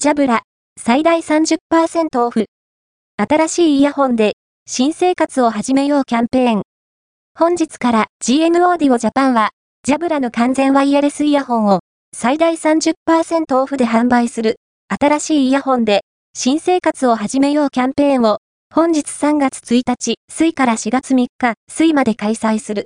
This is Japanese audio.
ジャブラ、最大30%オフ。新しいイヤホンで、新生活を始めようキャンペーン。本日から GN オーディオジャパンは、ジャブラの完全ワイヤレスイヤホンを、最大30%オフで販売する、新しいイヤホンで、新生活を始めようキャンペーンを、本日3月1日、水から4月3日、水まで開催する。